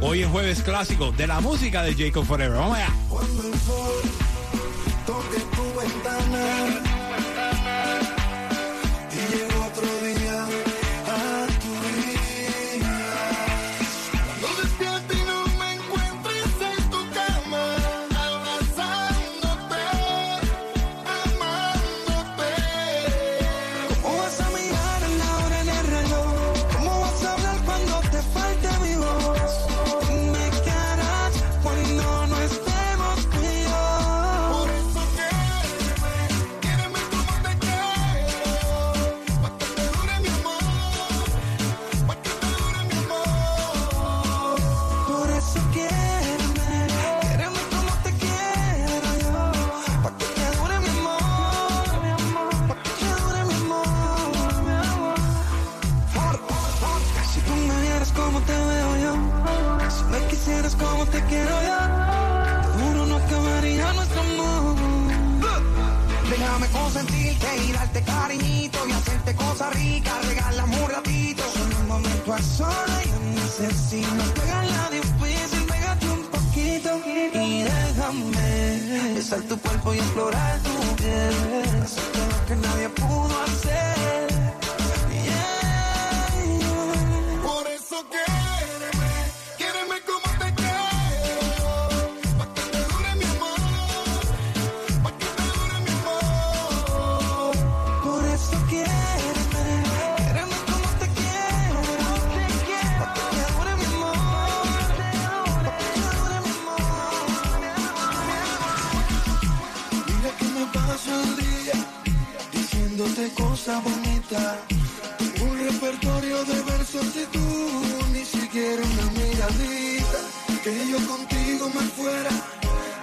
hoy es jueves clásico de la música de Jacob Forever. Vamos allá. Darte cariñito y hacerte cosas ricas, regálame un ratito. Solo un momento a sola yo necesito. Pégala difícil, pégate un poquito y déjame besar tu cuerpo y explorar tu piel. Tengo un repertorio de versos y tú ni siquiera una miradita. Que yo contigo me fuera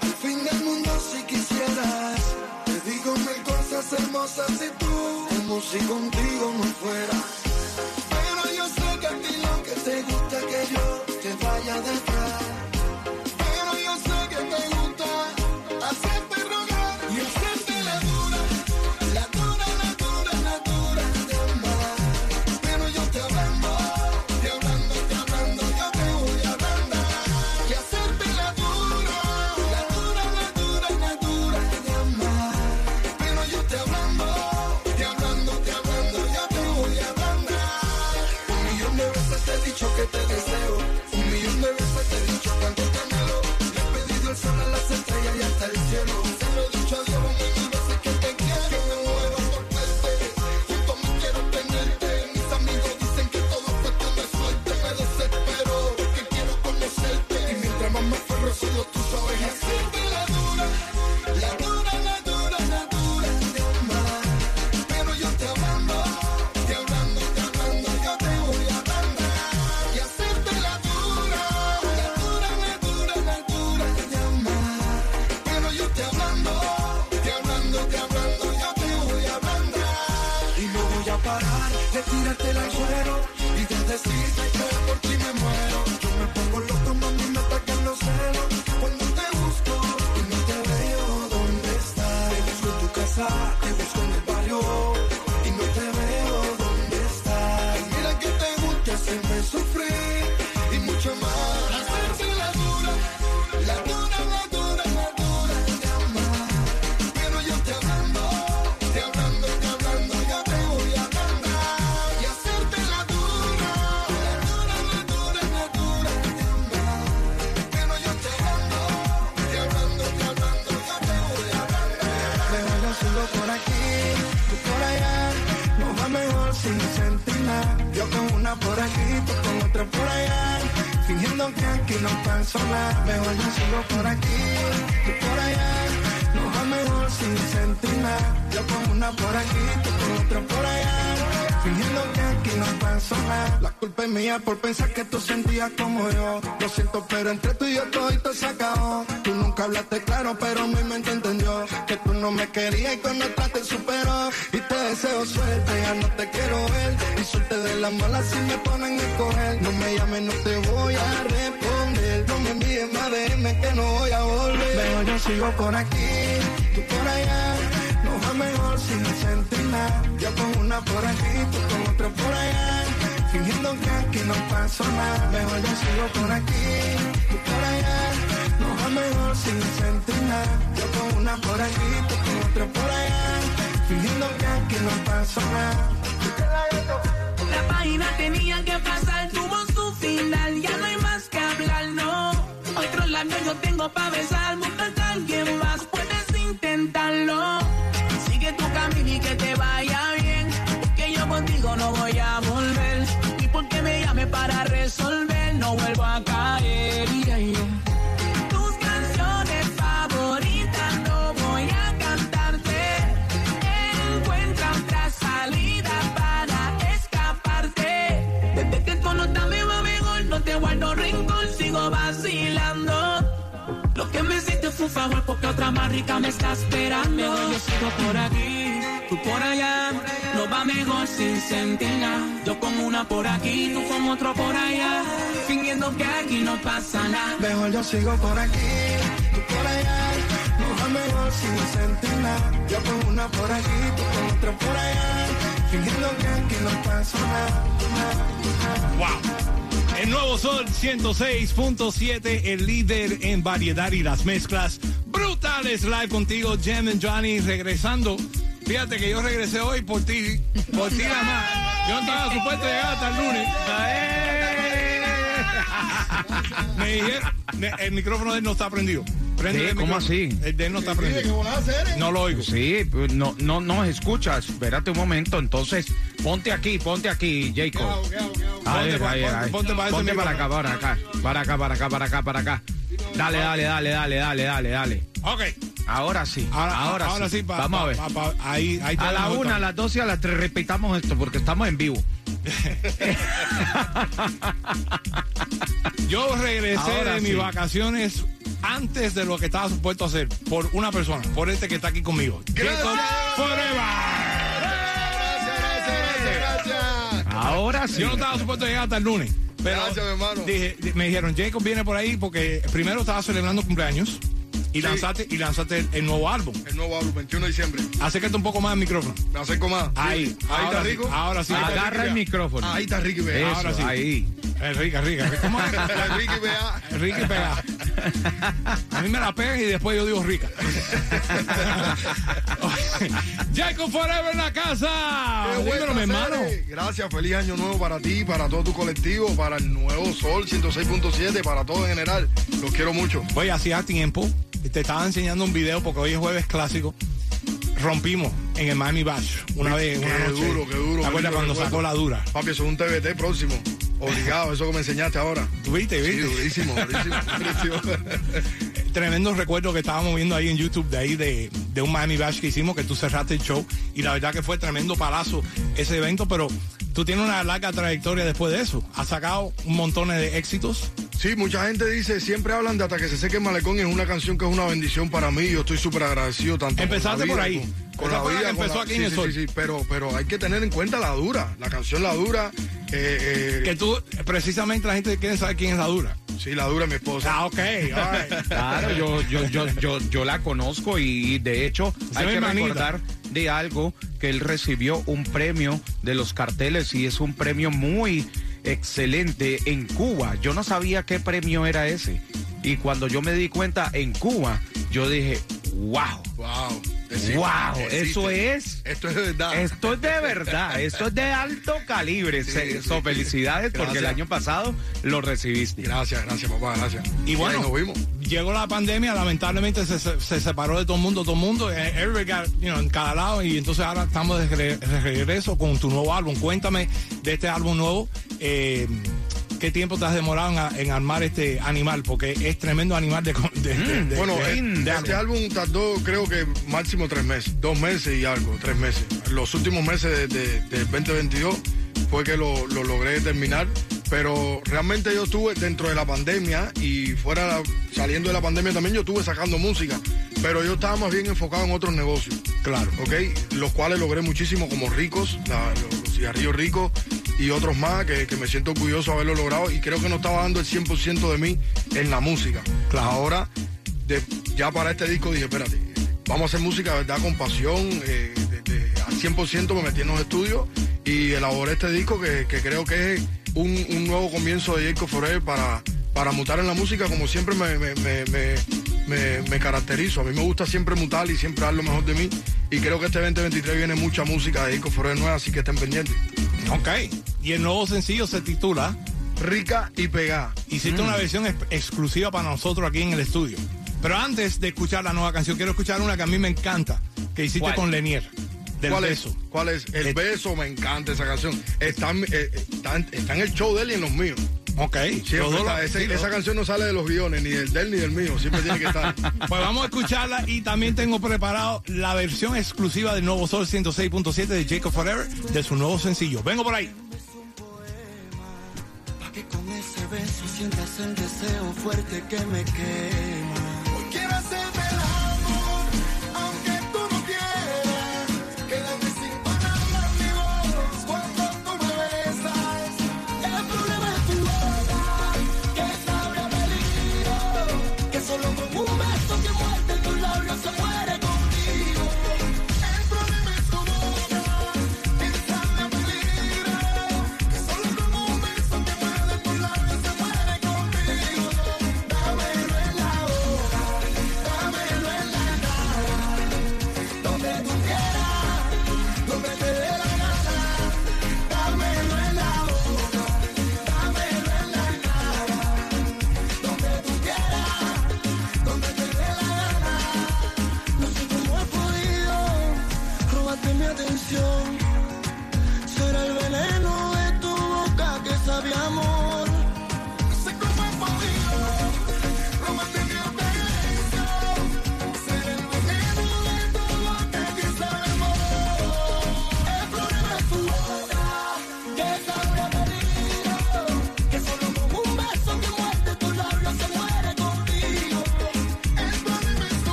al fin del mundo si quisieras. Te digo mil cosas hermosas y tú como si contigo no fuera. Pero yo sé que a ti lo que te gusta que yo te vaya detrás. Pero yo sé que te gusta hacerte no nada. Mejor yo sigo por aquí, tú por allá. Nos va mejor sin sentir nada. Yo con una por aquí, tú con otra por allá fingiendo que aquí no pasó nada. La culpa es mía por pensar que tú sentías como yo. Lo siento, pero entre tú y yo todo esto se acabó. Tú nunca hablaste claro, pero mi mente entendió que tú no me querías y con otra te superó. Y te deseo suerte, ya no te quiero ver. Y suerte de las malas si me ponen a escoger. No me llames, no te voy a responder. No me envíes más DM que no voy a volver. Pero yo sigo por aquí, tú por allá va mejor sin sentir nada. Yo con una por aquí, tú con otra por allá. Fingiendo que aquí no pasó nada. Mejor yo sigo por aquí, tú por allá. No va mejor sin sentir nada. Yo con una por aquí, tú con otra por allá. Fingiendo que aquí no pasó nada. La página tenía que pasar, Tengo pa' besar. Un favor porque otra más rica me está esperando. yo sigo por aquí, tú por allá. No va mejor sin sentir nada. Yo con una por aquí, tú con otro por allá. Fingiendo que aquí no pasa nada. Mejor yo sigo por aquí, tú por allá. No va mejor sin sentir nada. Yo con una por aquí, tú con otro por allá. Fingiendo que aquí no pasa nada. Wow. El nuevo Sol 106.7, el líder en variedad y las mezclas brutales. Live contigo, Jem and Johnny, regresando. Fíjate que yo regresé hoy por ti, por ti nada más. Yo no estaba supuesto llegar hasta el lunes. Me dijeron, el micrófono de él no está prendido. ¿Cómo así? El de él no está prendido. No lo oigo. Sí, pues, no, no, no escuchas. Espérate un momento. Entonces, ponte aquí, ponte aquí, Jacob. Ponte, ponte, para acá, para acá. Para acá, para acá, para acá, para acá. Dale, dale, dale, dale, dale, dale, dale. Ok. Ahora sí. Ahora, ahora, sí. Vamos a ver. ahí, ahí a la una, a las dos y a las tres repitamos esto porque estamos en vivo. Yo regresé de mis vacaciones antes de lo que estaba supuesto a hacer por una persona, por este que está aquí conmigo. Gracias. Ahora sí. Yo no estaba supuesto a llegar hasta el lunes. Pero Gracias, mi hermano. me dijeron, Jacob viene por ahí porque primero estaba celebrando cumpleaños. Y lanzaste, y lanzaste el, nuevo álbum. El nuevo álbum, 21 de diciembre. Acércate un poco más al micrófono. Me acerco más. Ahí. Ahí está rico. Ahora sí. Agarra el micrófono. Ahí está rico y Ahora sí. Ahí. Es rica, rica. ¿Cómo es? rica y vea. Rica y pega. A mí me la pegan y después yo digo rica. Jacob Forever en la casa. Dímelo, mi hermano. Gracias, feliz año nuevo para ti, para todo tu colectivo, para el nuevo Sol 106.7, para todo en general. Los quiero mucho. Oye, hacía tiempo te estaba enseñando un video porque hoy es jueves clásico. Rompimos en el Miami Bash una vez, una qué duro, qué duro. ¿Te acuerdas cuando sacó la dura? Papi, eso es un TBT próximo. Obligado, eso que me enseñaste ahora. ¿Viste, viste? Sí, durísimo, durísimo, Tremendo recuerdo que estábamos viendo ahí en YouTube de ahí de, de un Miami Bash que hicimos, que tú cerraste el show. Y la verdad que fue tremendo palazo ese evento, pero tú tienes una larga trayectoria después de eso. Has sacado un montón de éxitos. Sí, mucha gente dice, siempre hablan de hasta que se seque el malecón, es una canción que es una bendición para mí, yo estoy súper agradecido tanto. Empezaste por ahí. Con, la vida. empezó aquí en sí, sí, sí, pero, pero hay que tener en cuenta la dura, la canción La Dura. Eh, eh, que tú, precisamente la gente quiere saber quién es La Dura. Sí, La Dura es mi esposa. Ah, ok. claro, yo, yo, yo, yo, yo la conozco y de hecho hay que recordar de algo que él recibió un premio de los carteles y es un premio muy excelente en Cuba. Yo no sabía qué premio era ese. Y cuando yo me di cuenta en Cuba, yo dije, wow. Wow. Wow, eso es. Esto es de verdad. Esto es de verdad. esto es de alto calibre. so, felicidades porque el año pasado lo recibiste. Gracias, gracias, papá, gracias. Y bueno, nos vimos. Llegó la pandemia, lamentablemente se, se, separó de todo el mundo, todo el mundo, eh, en cada lado, y entonces ahora estamos de regreso con tu nuevo álbum. Cuéntame de este álbum nuevo. Eh, ¿Qué tiempo te has demorado en, armar este animal? Porque es tremendo animal de... Mm, bueno, este álbum. tardó creo que máximo tres meses, dos meses y algo, tres meses. Los últimos meses de, 2022 fue que lo, logré terminar, pero realmente yo estuve dentro de la pandemia y fuera saliendo de la pandemia también yo estuve sacando música, pero yo estaba más bien enfocado en otros negocios. Claro. ¿Ok? Los cuales logré muchísimo como ricos, los cigarrillos ricos y otros más que, me siento orgulloso de haberlo logrado y creo que no estaba dando el 100% de mí en la música. Claro. Ahora, ya para este disco dije, espérate, vamos a hacer música verdad con pasión, eh, al 100% me metí en los estudios y elaboré este disco que, creo que es un, nuevo comienzo de Jacob Forever para, para mutar en la música como siempre me, me, caracterizo. A mí me gusta siempre mutar y siempre dar lo mejor de mí y creo que este 2023 viene mucha música de Jacob Forever nueva, así que estén pendientes. Ok. Y el nuevo sencillo se titula Rica y Pegada. Hiciste una mm. versión exclusiva para nosotros aquí en el estudio. Pero antes de escuchar la nueva canción, quiero escuchar una que a mí me encanta, que hiciste con Lenier. Del ¿Cuál beso. Es? ¿Cuál es? El, beso, me encanta esa canción. Está, eh, está, en el show de él y en los míos. Ok. esa canción no sale de los guiones, ni del de él ni del mío. Siempre tiene que estar. Pues vamos a escucharla y también tengo preparado la versión exclusiva del nuevo Sol 106.7 de Jacob Forever de su nuevo sencillo. Vengo por ahí. que con ese beso sientas el deseo fuerte que me quema.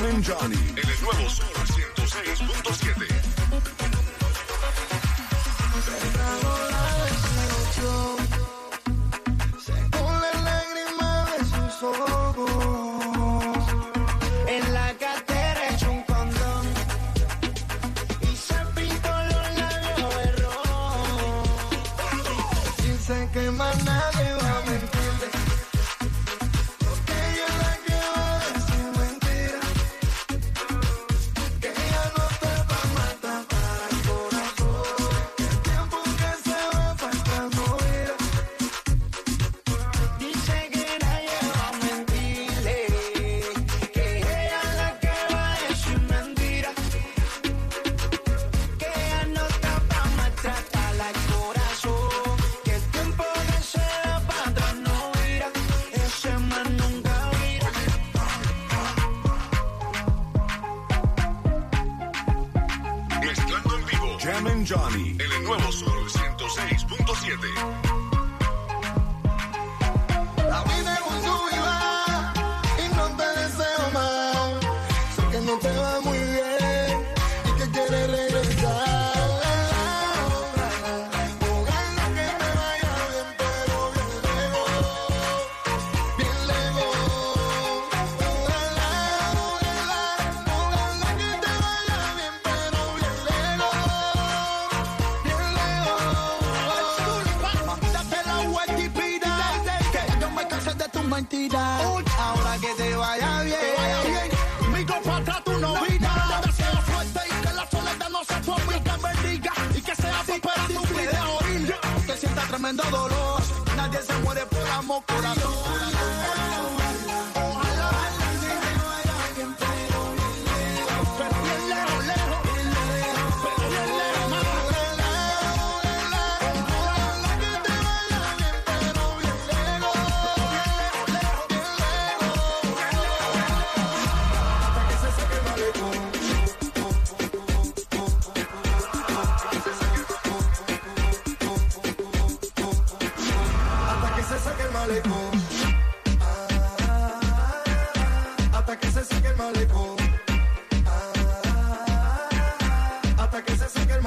No te Johnny en el nuevo Sol 106.7. Ahora que te vaya bien, que vaya bien. mi compa atrás tu novita. Te deseo suerte y que la soledad no sea tu amiga, bendiga y que sea supera tu vida. Que sienta tremendo dolor, nadie se muere por amor, corazón.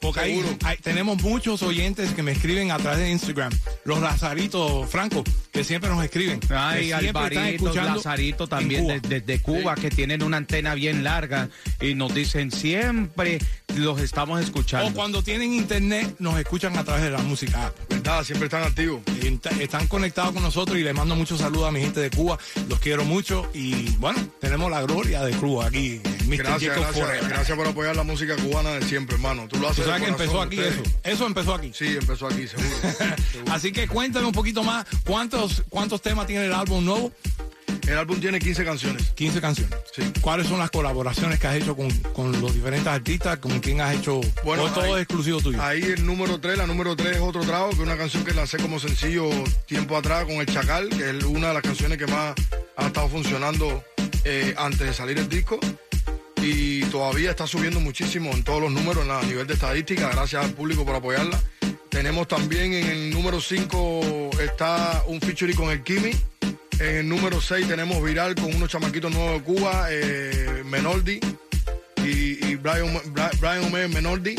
Porque ahí, tenemos muchos oyentes que me escriben a través de Instagram. Los Lazaritos Franco, que siempre nos escriben. Ay, Alvarito, Lazarito también desde Cuba, que tienen una antena bien larga y nos dicen siempre los estamos escuchando. O cuando tienen internet, nos escuchan a través de la música. Siempre están activos. Están conectados con nosotros y les mando muchos saludos a mi gente de Cuba. Los quiero mucho y bueno, tenemos la gloria de Cuba aquí. gracias, gracias, gracias, por apoyar la música cubana de siempre, hermano. Tú lo haces. ¿Tú sabes que empezó aquí eso? Eso empezó aquí. Sí, empezó aquí, seguro. Así que cuéntame un poquito más. ¿Cuántos, cuántos temas tiene el álbum nuevo? El álbum tiene 15 canciones. 15 canciones. Sí. ¿Cuáles son las colaboraciones que has hecho con, con los diferentes artistas? ¿Con quién has hecho? Bueno, todo es exclusivo tuyo? Ahí el número 3, la número 3 es otro trago, que es una canción que lancé como sencillo tiempo atrás con El Chacal, que es una de las canciones que más ha estado funcionando eh, antes de salir el disco. Y todavía está subiendo muchísimo en todos los números a nivel de estadística. Gracias al público por apoyarla. Tenemos también en el número 5 está un featuring con el Kimi en el número 6 tenemos Viral con unos chamaquitos nuevos de Cuba, eh, Menoldi y, Brian, Brian Menoldi.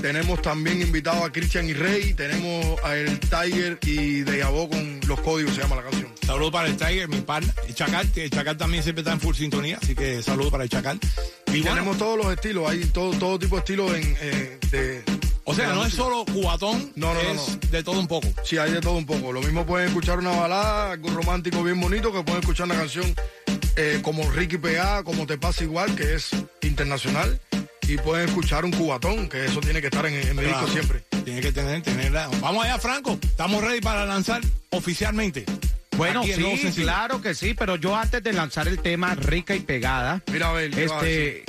Tenemos también invitado a Christian y Rey. Tenemos a El Tiger y De con Los Códigos, se llama la canción. Saludos para el Tiger, mi pan. El Chacal, que el Chacal también siempre está en full sintonía, así que saludos para el Chacal. Y, tenemos todos los estilos, hay todo, todo tipo de estilos en, eh, de, o sea, no es solo cubatón, no, no, es de todo un poco. Sí, hay de todo un poco. Lo mismo pueden escuchar una balada, algo romántico bien bonito, que pueden escuchar una canción eh, como Ricky P.A., como Te Pasa Igual, que es internacional. Y pueden escuchar un cubatón, que eso tiene que estar en, en mi disco siempre. Tiene que tener, tenerla. Vamos allá, Franco. Estamos ready para lanzar oficialmente. Bueno, sí, claro que sí, pero yo antes de lanzar el tema Rica y Pegada, Mira, a ver, este,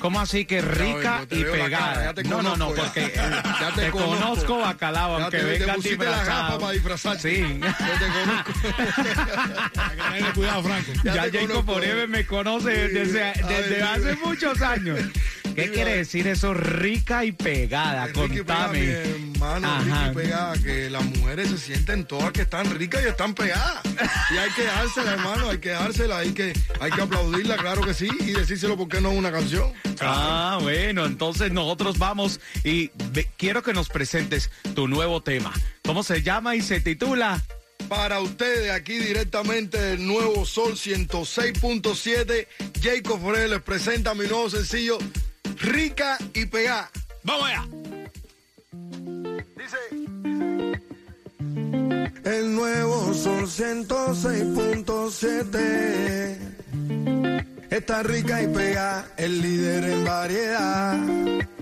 ¿Cómo así que rica y pegada? no, no, no, porque eh, ya te, conozco, bacalao, aunque venga disfrazado. para disfrazar. Sí. Yo te conozco. cuidado, Franco. Ya, Jacob Forever me conoce desde, desde hace muchos años. ¿Qué quiere decir eso rica y pegada? Contame. Hermano, rica y pegada, que las mujeres se sienten todas que están ricas y están pegadas. Y hay que dársela, hermano, hay que dársela, hay que, hay que aplaudirla, claro que sí, y decírselo porque no es una canción. Ah, bueno, entonces nosotros vamos y quiero que nos presentes tu nuevo tema. ¿Cómo se llama y se titula? Para ustedes, aquí directamente del Nuevo Sol 106.7, Jacob Forel les presenta mi nuevo sencillo rica y pegada. Vamos allá. Nuevo son 106.7. Está rica y pega, el líder en variedad.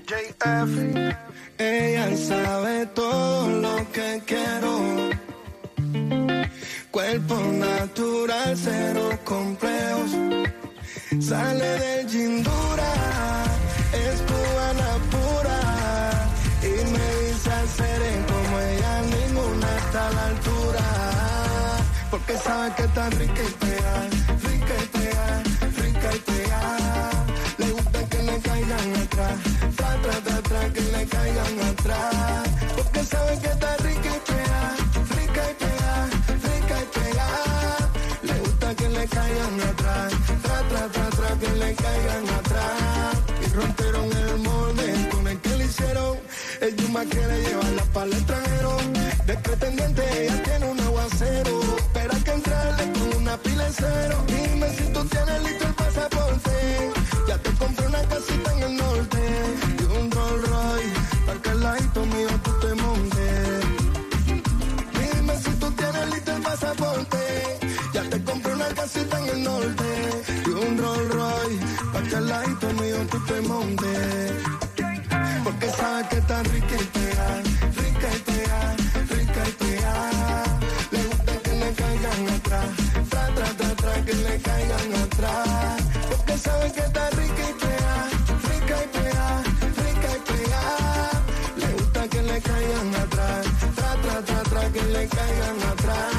JF. Ella sabe todo lo que quiero. Cuerpo natural, cero complejos. Sale del gym dura es cubana pura y me dice sabe que está rica y pega, rica y pega, rica y pega. Le gusta que le caigan atrás, tra, tra, tra, que le caigan atrás. Porque sabe que está rica y pega, rica y pega, rica y pega. Le gusta que le caigan atrás, tra, tra, tra, que le caigan atrás. Y rompieron el molde con el que le hicieron. El Yuma quiere llevarla para el extranjero. De pretendiente ella tiene un aguacero. Una pila de cero. Dime si tú tienes listo el pasaporte. Ya te compré una casita en el norte. Y un Rolls Royce. Para que al ladito mío tú te montes. Dime si tú tienes listo el pasaporte. Ya te compré una casita en el norte. Y un Rolls Royce. Para que al ladito mío tú te montes. Porque sabes que está rica le caigan atrás.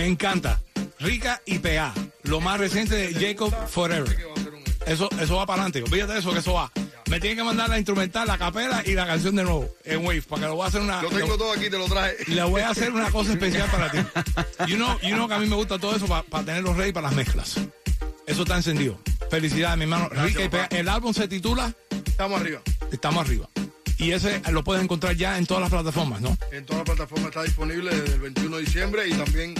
Me encanta. Rica y PA. Lo más reciente de Jacob Forever. Eso, eso va para adelante. Olvídate de eso, que eso va. Me tienen que mandar la instrumental, la capela y la canción de nuevo en Wave, para que lo voy a hacer una. Lo tengo todo aquí, te lo traje. Le voy a hacer una cosa especial para ti. You know, you know que a mí me gusta todo eso para tenerlos ready para las mezclas. Eso está encendido. Felicidades, mi hermano. Gracias, Rica y. PA. El álbum se titula Estamos arriba. Estamos arriba. Y ese lo puedes encontrar ya en todas las plataformas, ¿no? En todas las plataformas está disponible desde el 21 de diciembre y también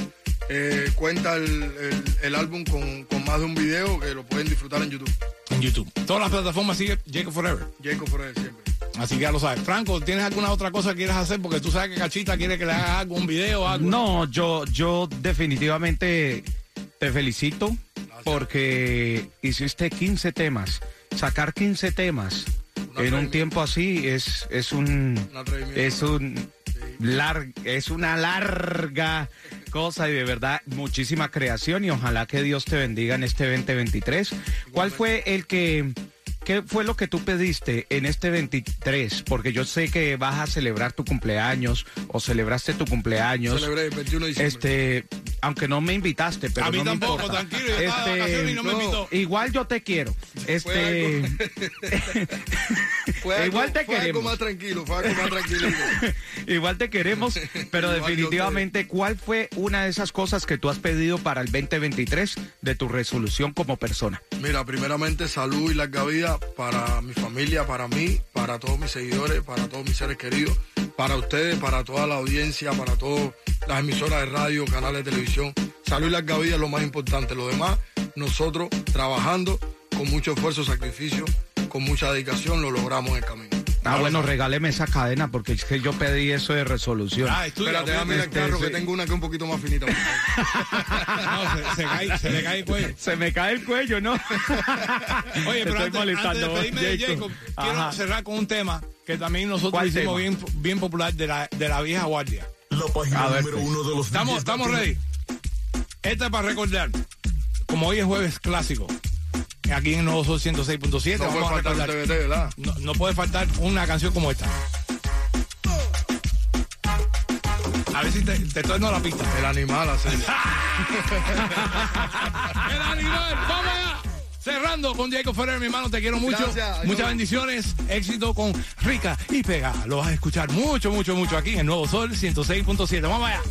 eh, cuenta el, el- el álbum con, con más de un video que lo pueden disfrutar en YouTube. En YouTube. Todas las plataformas sigue Jacob Forever. Jacob Forever siempre. Así que ya lo sabes. Franco, ¿tienes alguna otra cosa que quieras hacer? Porque tú sabes que Cachita quiere que le haga algo, un video, algo. No, yo, yo definitivamente te felicito porque hiciste 15 temas. Sacar 15 temas en un tiempo así es, es un, es un es una larga cosa y de verdad muchísima creación y ojalá que Dios te bendiga en este 2023. ¿Cuál fue el que ¿Qué fue lo que tú pediste en este 23? Porque yo sé que vas a celebrar tu cumpleaños o celebraste tu cumpleaños. Celebré el 21 de diciembre. Este, aunque no me invitaste, pero A mí no me tampoco, importa. tranquilo, yo estaba de vacaciones y no me invitó. Igual yo te quiero. Este, Fue algo- igual te fue algo queremos. más tranquilo, fue algo más tranquilito. igual te queremos, pero definitivamente, ¿cuál fue una de esas cosas que tú has pedido para el 2023 de tu resolución como persona? Mira, primeramente salud y larga vida para mi familia, para mí, para todos mis seguidores, para todos mis seres queridos, para ustedes, para toda la audiencia, para todas las emisoras de radio, canales de televisión. Salud y larga vida es lo más importante. Lo demás, nosotros trabajando con mucho esfuerzo, sacrificio, con mucha dedicación, lo logramos en el camino. Ah, bueno, regáleme esa cadena porque es que yo pedí eso de resolución. Ah, es tuya, Espérate, al este, carro sí. que tengo una que es un poquito más finita. No, se, se cae, se le cae el cuello. Se me cae el cuello, ¿no? Oye, pero Estoy antes, antes de de Jacob. Jacob, quiero Ajá. cerrar con un tema que también nosotros ¿Cuál hicimos bien, bien popular de la, de la vieja guardia. La página ver, número pues. uno de los Estamos, estamos ready. Esta es para recordar. Como hoy es jueves clásico, aquí en Nuevo Sol 106.7. No, puede faltar una canción como esta. A ver si te, te estoy la pista. El animal, así. el animal, vamos allá. Cerrando con Diego Ferrer, mi hermano, te quiero mucho. Muchas bendiciones. Éxito con Rica y Pega. Lo vas a escuchar mucho, mucho, mucho aquí en Nuevo Sol 106.7. Vamos allá.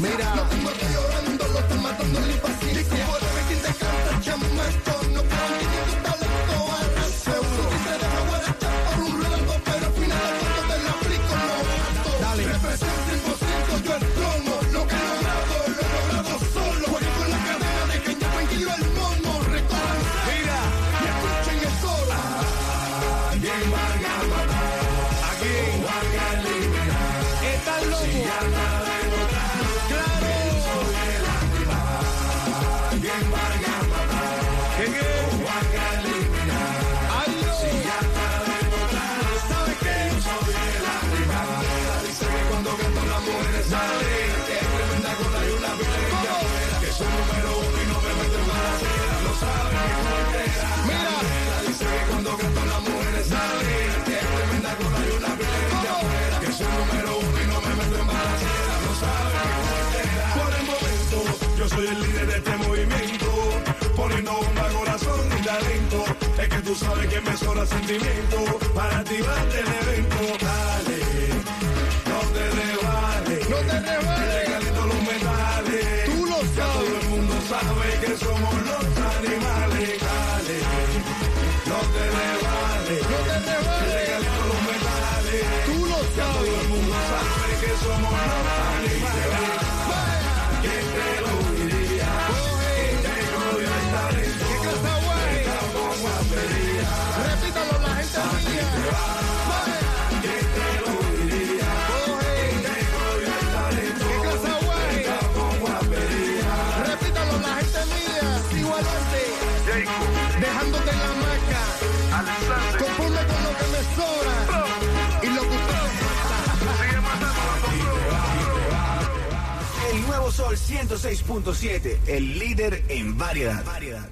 made out tú sabes que me sobra sentimiento para activarte el evento. Sol 106.7, el líder en variedad.